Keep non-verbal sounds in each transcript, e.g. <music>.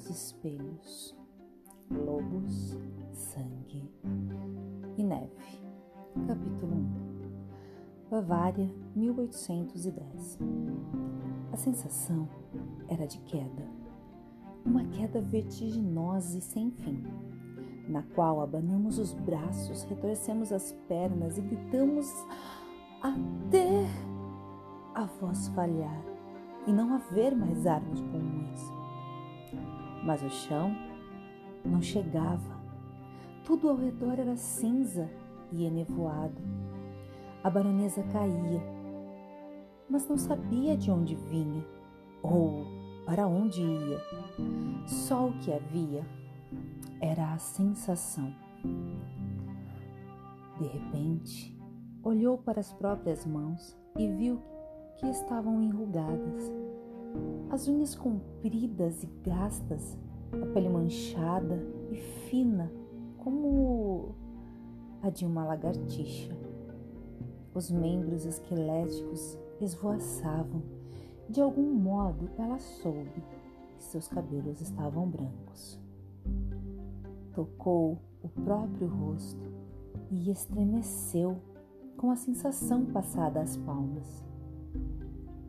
os espelhos, lobos, sangue e neve. Capítulo 1 Bavária, 1810 A sensação era de queda, uma queda vertiginosa e sem fim, na qual abanamos os braços, retorcemos as pernas e gritamos até a voz falhar e não haver mais ar nos pulmões. Mas o chão não chegava. Tudo ao redor era cinza e enevoado. A baronesa caía, mas não sabia de onde vinha ou para onde ia. Só o que havia era a sensação. De repente, olhou para as próprias mãos e viu que estavam enrugadas, as unhas compridas e gastas, a pele manchada e fina como a de uma lagartixa. Os membros esqueléticos esvoaçavam. De algum modo, ela soube que seus cabelos estavam brancos. Tocou o próprio rosto e estremeceu com a sensação passada às palmas.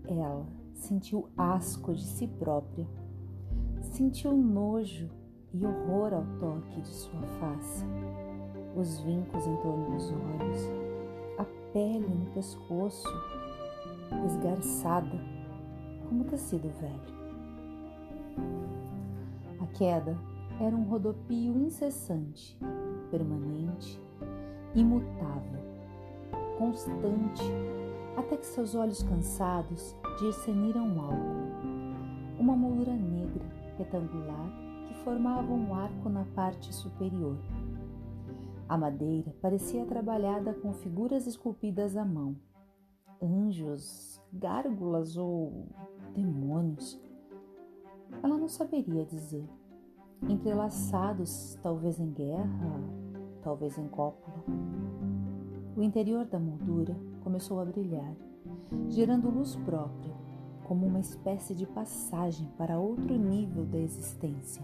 Ela sentiu asco de si própria, sentiu nojo e horror ao toque de sua face, os vincos em torno dos olhos, a pele no pescoço, esgarçada como tecido velho. A queda era um rodopio incessante, permanente, imutável, constante até que seus olhos cansados discerniram algo, uma moldura negra retangular que formava um arco na parte superior. A madeira parecia trabalhada com figuras esculpidas à mão, anjos, gárgulas ou demônios. Ela não saberia dizer. Entrelaçados, talvez em guerra, talvez em cópula. O interior da moldura começou a brilhar, gerando luz própria, como uma espécie de passagem para outro nível da existência.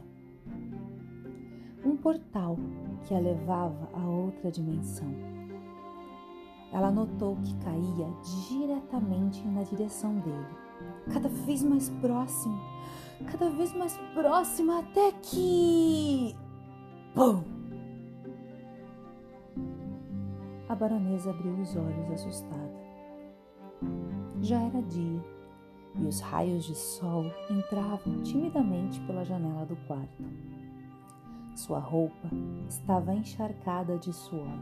Um portal que a levava a outra dimensão. Ela notou que caía diretamente na direção dele, cada vez mais próximo, cada vez mais próximo, até que. Pum! A baronesa abriu os olhos assustada. Já era dia e os raios de sol entravam timidamente pela janela do quarto. Sua roupa estava encharcada de suor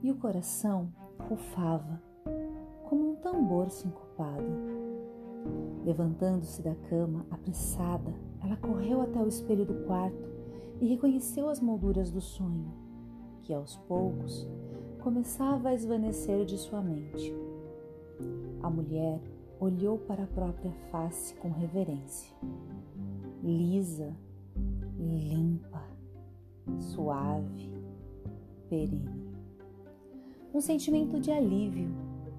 e o coração rufava como um tambor sincopado. Levantando-se da cama, apressada, ela correu até o espelho do quarto e reconheceu as molduras do sonho, que aos poucos começava a esvanecer de sua mente. A mulher olhou para a própria face com reverência. Lisa, limpa, suave, perene. Um sentimento de alívio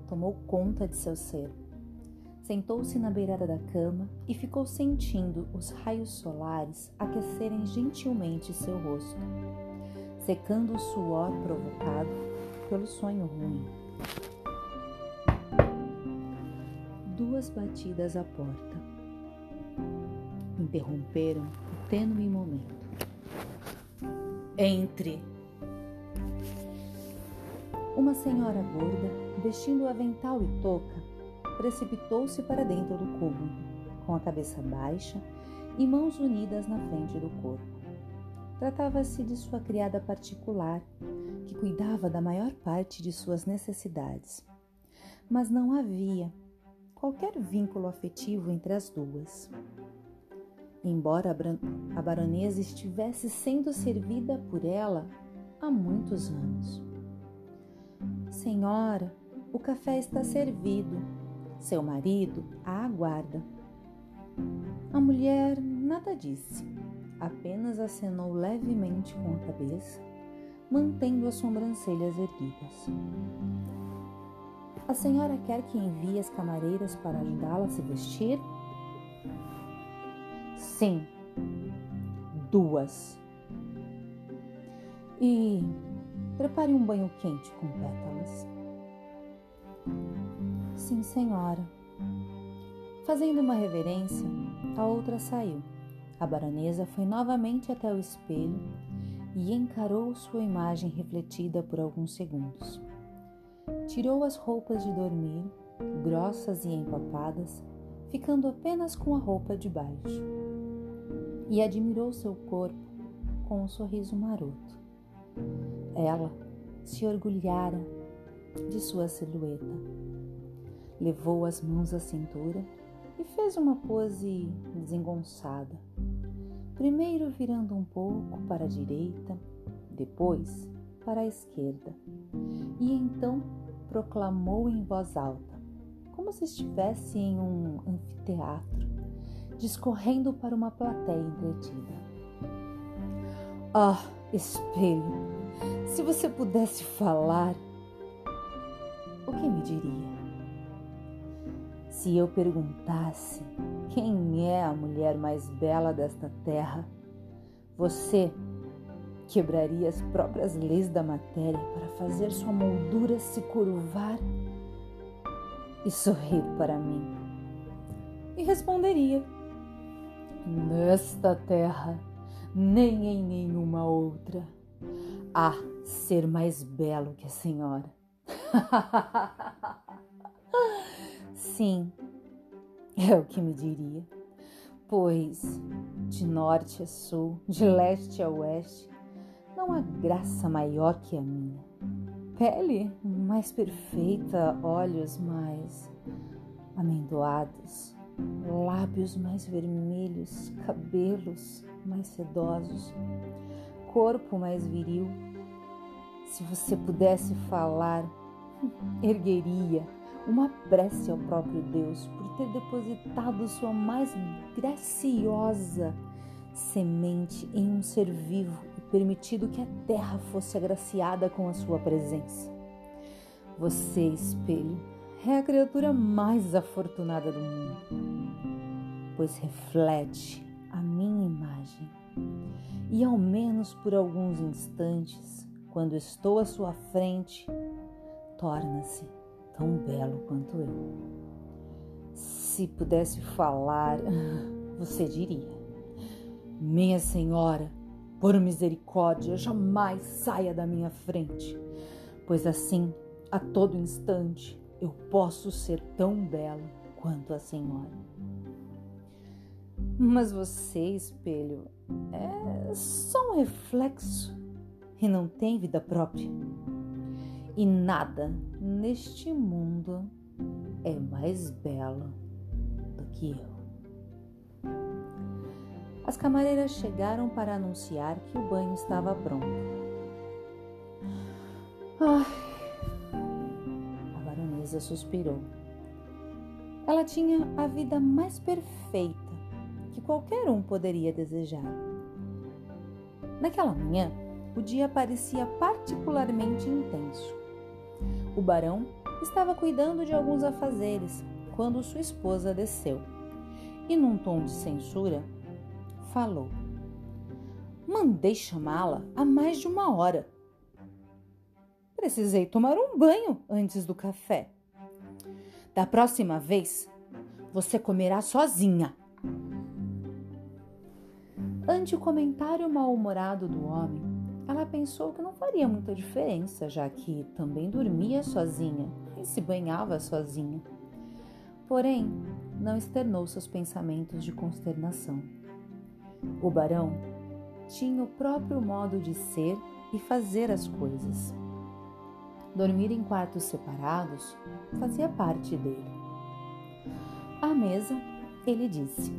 tomou conta de seu ser. Sentou-se na beirada da cama e ficou sentindo os raios solares aquecerem gentilmente seu rosto, secando o suor provocado pelo sonho ruim. Duas batidas à porta interromperam o tênue momento. Entre! Uma senhora gorda, vestindo avental e touca, precipitou-se para dentro do cômodo, com a cabeça baixa e mãos unidas na frente do corpo. Tratava-se de sua criada particular, que cuidava da maior parte de suas necessidades. Mas não havia qualquer vínculo afetivo entre as duas. Embora a baronesa estivesse sendo servida por ela há muitos anos. Senhora, o café está servido. Seu marido a aguarda. A mulher nada disse apenas acenou levemente com a cabeça, mantendo as sobrancelhas erguidas. A senhora quer que envie as camareiras para ajudá-la a se vestir? Sim. duas. E prepare um banho quente com pétalas. Sim, senhora. Fazendo uma reverência, a outra saiu. A baronesa foi novamente até o espelho e encarou sua imagem refletida por alguns segundos. Tirou as roupas de dormir, grossas e empapadas, ficando apenas com a roupa de baixo. E admirou seu corpo com um sorriso maroto. Ela se orgulhara de sua silhueta. Levou as mãos à cintura e fez uma pose desengonçada. Primeiro virando um pouco para a direita, depois para a esquerda, e então proclamou em voz alta, como se estivesse em um anfiteatro, discorrendo para uma plateia entretida. Ah, espelho, se você pudesse falar, o que me diria? Se eu perguntasse quem é a mulher mais bela desta terra, você quebraria as próprias leis da matéria para fazer sua moldura se curvar e sorrir para mim. E responderia: Nesta terra, nem em nenhuma outra, há ser mais belo que a senhora. <laughs> Sim, é o que me diria. Pois, de norte a sul, de leste a oeste, não há graça maior que a minha. Pele mais perfeita, olhos mais amendoados, lábios mais vermelhos, cabelos mais sedosos, corpo mais viril. Se você pudesse falar, <laughs> ergueria uma prece ao próprio Deus por ter depositado sua mais graciosa semente em um ser vivo permitido que a terra fosse agraciada com a sua presença. Você, espelho, é a criatura mais afortunada do mundo, pois reflete a minha imagem. E ao menos por alguns instantes, quando estou à sua frente, torna-se tão belo quanto eu. Se pudesse falar, <laughs> você diria: Minha senhora, por misericórdia, jamais saia da minha frente, pois assim, a todo instante, eu posso ser tão belo quanto a senhora. Mas você, espelho, é só um reflexo e não tem vida própria e nada neste mundo é mais belo do que eu. As camareiras chegaram para anunciar que o banho estava pronto. Ai, a baronesa suspirou. Ela tinha a vida mais perfeita que qualquer um poderia desejar. Naquela manhã, o dia parecia particularmente intenso. O barão estava cuidando de alguns afazeres quando sua esposa desceu e, num tom de censura, falou: Mandei chamá-la há mais de uma hora. Precisei tomar um banho antes do café. Da próxima vez, você comerá sozinha. Ante o comentário mal-humorado do homem, ela pensou que não faria muita diferença, já que também dormia sozinha e se banhava sozinha. Porém, não externou seus pensamentos de consternação. O barão tinha o próprio modo de ser e fazer as coisas. Dormir em quartos separados fazia parte dele. À mesa, ele disse: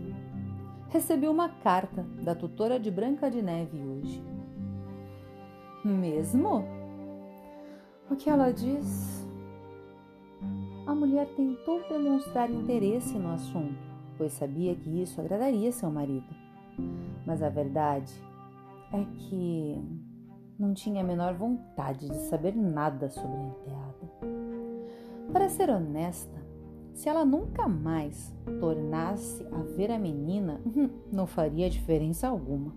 Recebi uma carta da tutora de Branca de Neve hoje. Mesmo? O que ela diz? A mulher tentou demonstrar interesse no assunto, pois sabia que isso agradaria seu marido. Mas a verdade é que não tinha a menor vontade de saber nada sobre a enteada. Para ser honesta, se ela nunca mais tornasse a ver a menina, <laughs> não faria diferença alguma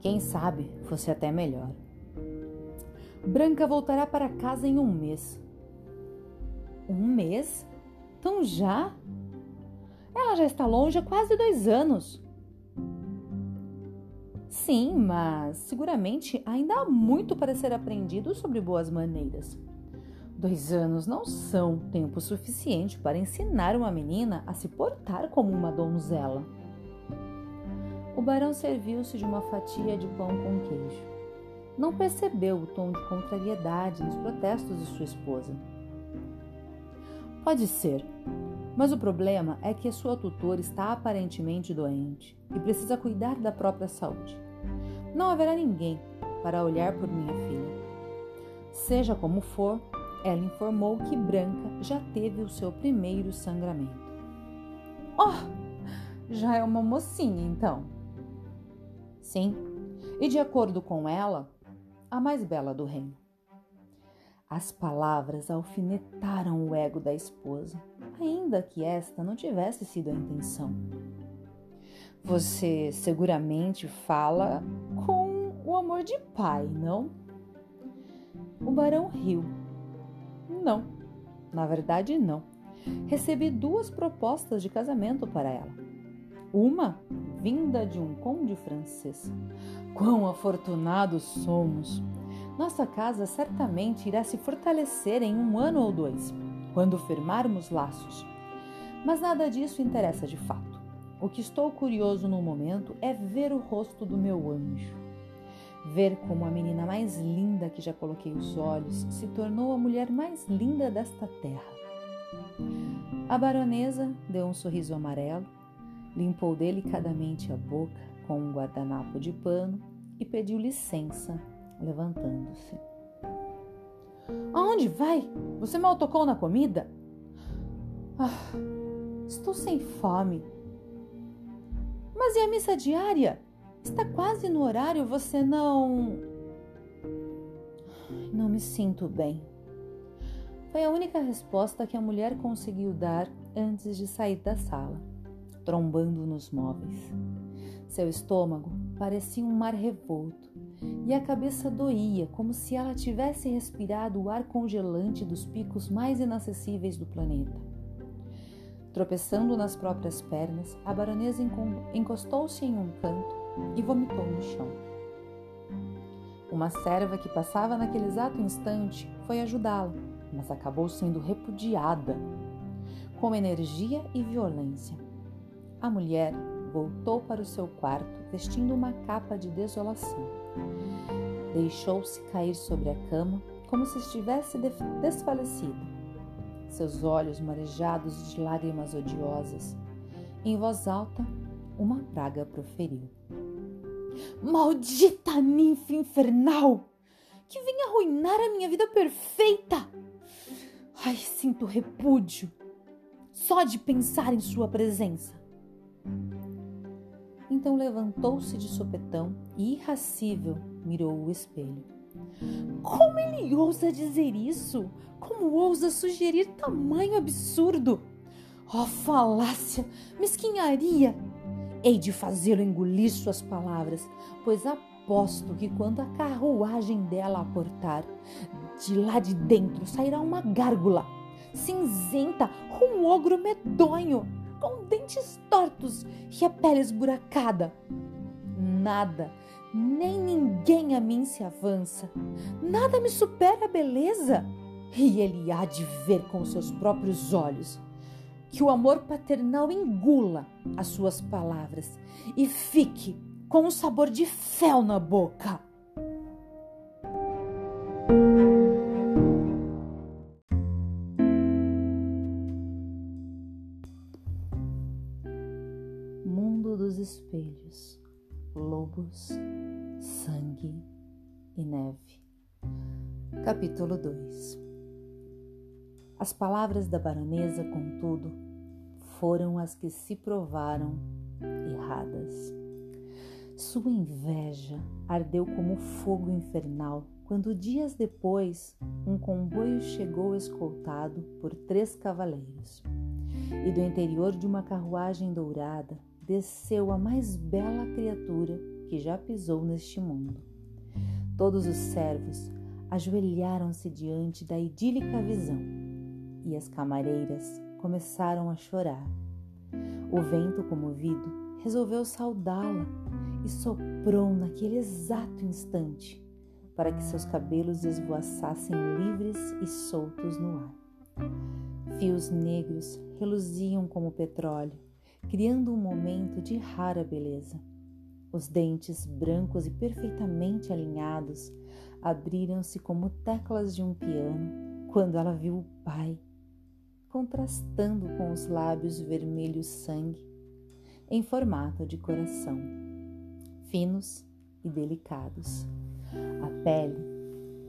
Quem sabe fosse até melhor. Branca voltará para casa em um mês. Um mês? Então já? Ela já está longe há quase dois anos. Sim, mas seguramente ainda há muito para ser aprendido sobre boas maneiras. Dois anos não são tempo suficiente para ensinar uma menina a se portar como uma donzela. O barão serviu-se de uma fatia de pão com queijo. Não percebeu o tom de contrariedade nos protestos de sua esposa. Pode ser, mas o problema é que a sua tutora está aparentemente doente e precisa cuidar da própria saúde. Não haverá ninguém para olhar por minha filha. Seja como for, ela informou que Branca já teve o seu primeiro sangramento. Oh, já é uma mocinha então. Sim, e de acordo com ela, a mais bela do reino. As palavras alfinetaram o ego da esposa, ainda que esta não tivesse sido a intenção. Você seguramente fala com o amor de pai, não? O barão riu. Não, na verdade, não. Recebi duas propostas de casamento para ela uma vinda de um conde francês. Quão afortunados somos! Nossa casa certamente irá se fortalecer em um ano ou dois, quando firmarmos laços. Mas nada disso interessa de fato. O que estou curioso no momento é ver o rosto do meu anjo. Ver como a menina mais linda que já coloquei os olhos se tornou a mulher mais linda desta terra. A baronesa deu um sorriso amarelo limpou delicadamente a boca com um guardanapo de pano e pediu licença, levantando-se. Aonde vai? Você mal tocou na comida? Ah, estou sem fome. Mas e a missa diária? Está quase no horário, você não. Não me sinto bem. Foi a única resposta que a mulher conseguiu dar antes de sair da sala trombando nos móveis. Seu estômago parecia um mar revolto e a cabeça doía como se ela tivesse respirado o ar congelante dos picos mais inacessíveis do planeta. Tropeçando nas próprias pernas, a baronesa encostou-se em um canto e vomitou no chão. Uma serva que passava naquele exato instante foi ajudá-la, mas acabou sendo repudiada com energia e violência. A mulher voltou para o seu quarto vestindo uma capa de desolação. Deixou-se cair sobre a cama como se estivesse desfalecida. Seus olhos marejados de lágrimas odiosas. Em voz alta, uma praga proferiu: Maldita ninfa infernal! Que vem arruinar a minha vida perfeita! Ai, sinto repúdio só de pensar em sua presença. Então levantou-se de sopetão e, irracível, mirou o espelho. Como ele ousa dizer isso? Como ousa sugerir tamanho absurdo? Oh, falácia, mesquinharia! Hei de fazê-lo engolir suas palavras, pois aposto que quando a carruagem dela aportar, de lá de dentro sairá uma gárgula, cinzenta, um ogro medonho, com dentes tortos e a pele esburacada. Nada, nem ninguém a mim se avança. Nada me supera a beleza. E ele há de ver com seus próprios olhos que o amor paternal engula as suas palavras e fique com um sabor de fel na boca. Lobos, sangue e neve. Capítulo 2 As palavras da baronesa, contudo, foram as que se provaram erradas. Sua inveja ardeu como fogo infernal quando, dias depois, um comboio chegou escoltado por três cavaleiros. E do interior de uma carruagem dourada desceu a mais bela criatura que já pisou neste mundo. Todos os servos ajoelharam-se diante da idílica visão e as camareiras começaram a chorar. O vento, comovido, resolveu saudá-la e soprou naquele exato instante para que seus cabelos esvoaçassem livres e soltos no ar. Fios negros reluziam como petróleo, criando um momento de rara beleza. Os dentes brancos e perfeitamente alinhados abriram-se como teclas de um piano quando ela viu o pai, contrastando com os lábios vermelhos sangue, em formato de coração, finos e delicados. A pele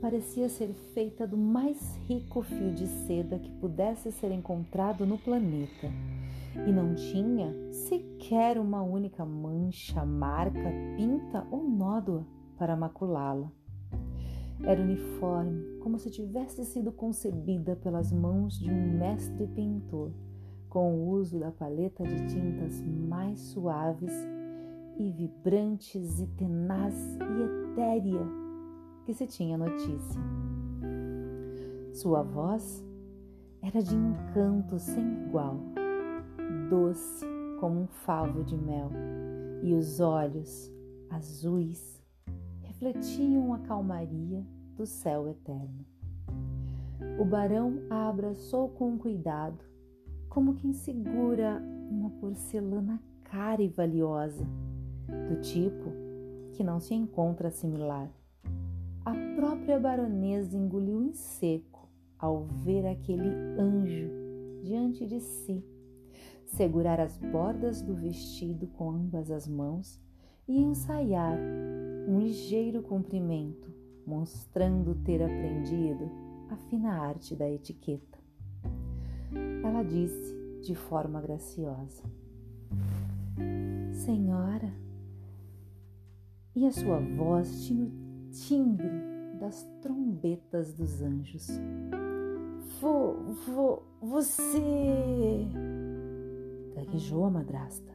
parecia ser feita do mais rico fio de seda que pudesse ser encontrado no planeta e não tinha sequer uma única mancha, marca, pinta ou nódoa para maculá-la. Era uniforme, como se tivesse sido concebida pelas mãos de um mestre pintor, com o uso da paleta de tintas mais suaves e vibrantes e tenaz e etérea que se tinha notícia. Sua voz era de encanto sem igual, doce como um favo de mel, e os olhos azuis refletiam a calmaria do céu eterno. O barão a abraçou com cuidado, como quem segura uma porcelana cara e valiosa, do tipo que não se encontra similar. A própria baronesa engoliu em seco ao ver aquele anjo diante de si, segurar as bordas do vestido com ambas as mãos e ensaiar um ligeiro cumprimento, mostrando ter aprendido a fina arte da etiqueta. Ela disse de forma graciosa: Senhora, e a sua voz tinha o timbre das trombetas dos anjos. Vo, vo, você. Gaguejou a madrasta.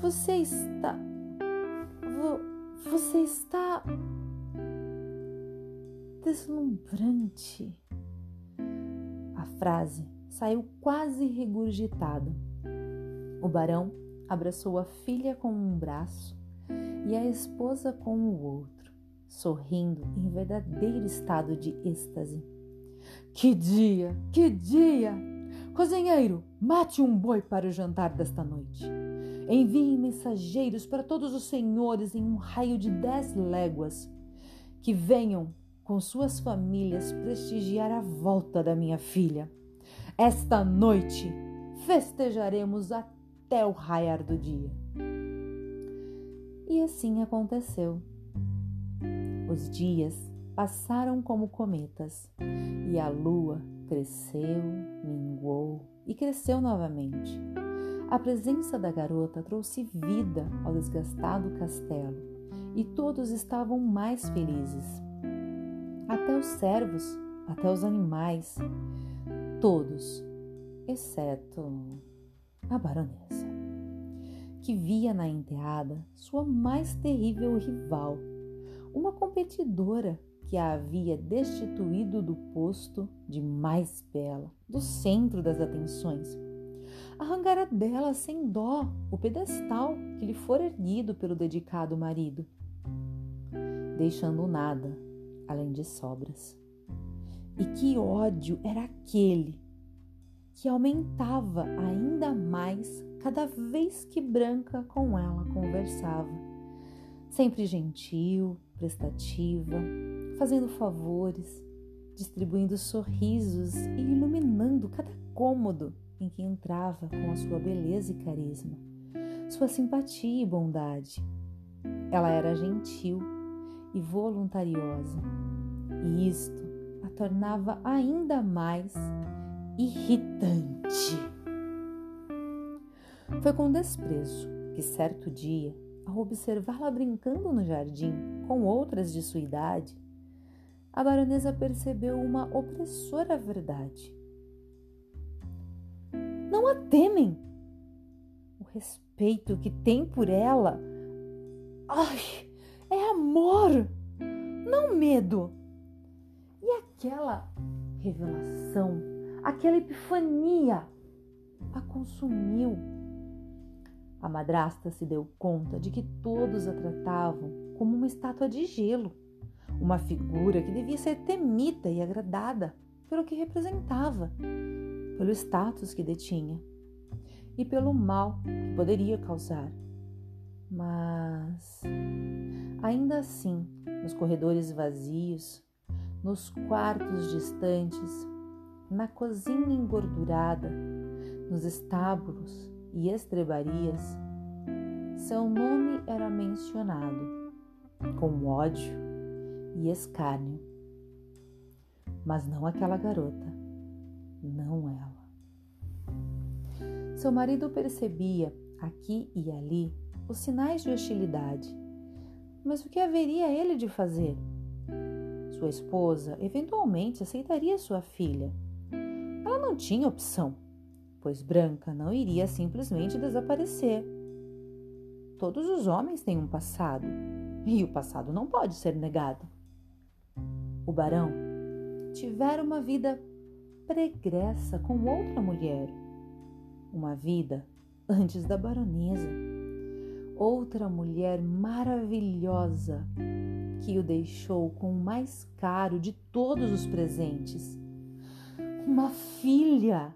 Você está. Vo, você está. deslumbrante. A frase saiu quase regurgitada. O barão abraçou a filha com um braço e a esposa com o outro sorrindo em verdadeiro estado de êxtase. Que dia, que dia! Cozinheiro, mate um boi para o jantar desta noite. Envie mensageiros para todos os senhores em um raio de dez léguas, que venham com suas famílias prestigiar a volta da minha filha. Esta noite festejaremos até o raiar do dia. E assim aconteceu. Os dias passaram como cometas e a lua cresceu, minguou e cresceu novamente. A presença da garota trouxe vida ao desgastado castelo e todos estavam mais felizes. Até os servos, até os animais, todos, exceto a baronesa, que via na enteada sua mais terrível rival uma competidora que a havia destituído do posto de mais bela, do centro das atenções. Arrancara dela sem dó o pedestal que lhe fora erguido pelo dedicado marido, deixando nada além de sobras. E que ódio era aquele que aumentava ainda mais cada vez que Branca com ela conversava. Sempre gentil, prestativa, fazendo favores, distribuindo sorrisos e iluminando cada cômodo em que entrava com a sua beleza e carisma, sua simpatia e bondade. Ela era gentil e voluntariosa, e isto a tornava ainda mais irritante. Foi com desprezo que certo dia ao observá-la brincando no jardim com outras de sua idade, a baronesa percebeu uma opressora verdade. Não a temem! O respeito que tem por ela Ai, é amor, não medo. E aquela revelação, aquela epifania a consumiu. A madrasta se deu conta de que todos a tratavam como uma estátua de gelo, uma figura que devia ser temida e agradada pelo que representava, pelo status que detinha e pelo mal que poderia causar. Mas, ainda assim, nos corredores vazios, nos quartos distantes, na cozinha engordurada, nos estábulos e estrebarias, seu nome era mencionado com ódio e escárnio. Mas não aquela garota, não ela. Seu marido percebia aqui e ali os sinais de hostilidade. Mas o que haveria ele de fazer? Sua esposa eventualmente aceitaria sua filha. Ela não tinha opção, pois Branca não iria simplesmente desaparecer. Todos os homens têm um passado, e o passado não pode ser negado. O barão tivera uma vida pregressa com outra mulher uma vida antes da baronesa. Outra mulher maravilhosa que o deixou com o mais caro de todos os presentes. Uma filha.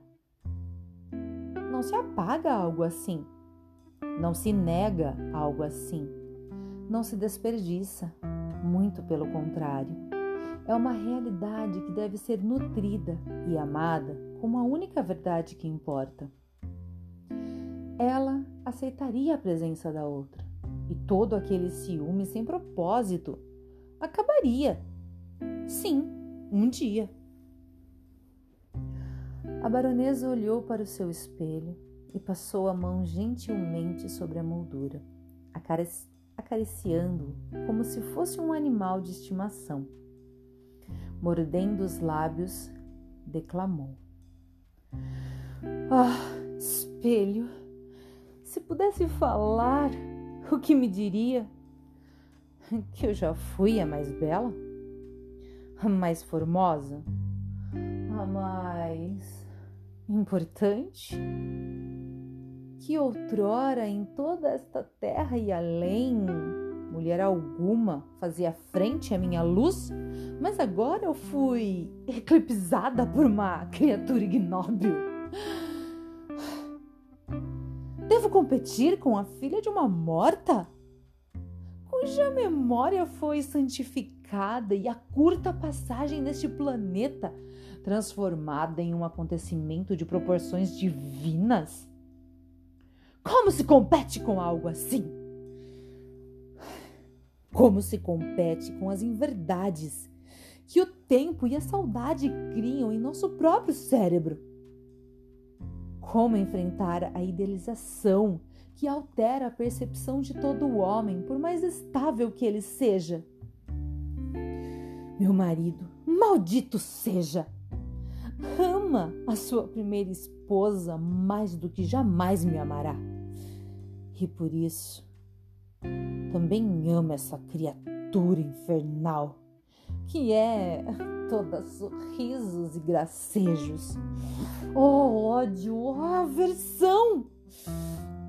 Não se apaga algo assim. Não se nega algo assim. Não se desperdiça. Muito pelo contrário. É uma realidade que deve ser nutrida e amada como a única verdade que importa ela aceitaria a presença da outra e todo aquele ciúme sem propósito acabaria. Sim, um dia. A baronesa olhou para o seu espelho e passou a mão gentilmente sobre a moldura, acariciando-o como se fosse um animal de estimação. Mordendo os lábios, declamou: Ah, espelho! Se pudesse falar, o que me diria? Que eu já fui a mais bela, a mais formosa, a mais importante? Que outrora em toda esta terra e além, mulher alguma fazia frente à minha luz, mas agora eu fui eclipsada por uma criatura ignóbil. Devo competir com a filha de uma morta? Cuja memória foi santificada e a curta passagem neste planeta transformada em um acontecimento de proporções divinas? Como se compete com algo assim? Como se compete com as inverdades que o tempo e a saudade criam em nosso próprio cérebro? Como enfrentar a idealização que altera a percepção de todo homem, por mais estável que ele seja? Meu marido, maldito seja! Ama a sua primeira esposa mais do que jamais me amará. E por isso também ama essa criatura infernal que é <laughs> toda sorrisos e gracejos. Oh, ódio, oh, aversão!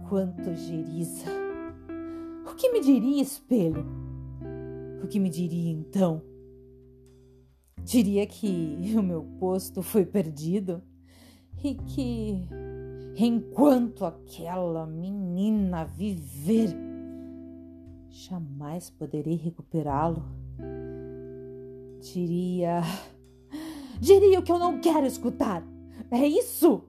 Quanto geriza! O que me diria, espelho? O que me diria então? Diria que <laughs> o meu posto foi perdido e que, enquanto aquela menina viver, jamais poderei recuperá-lo diria. <laughs> Diria o que eu não quero escutar. É isso?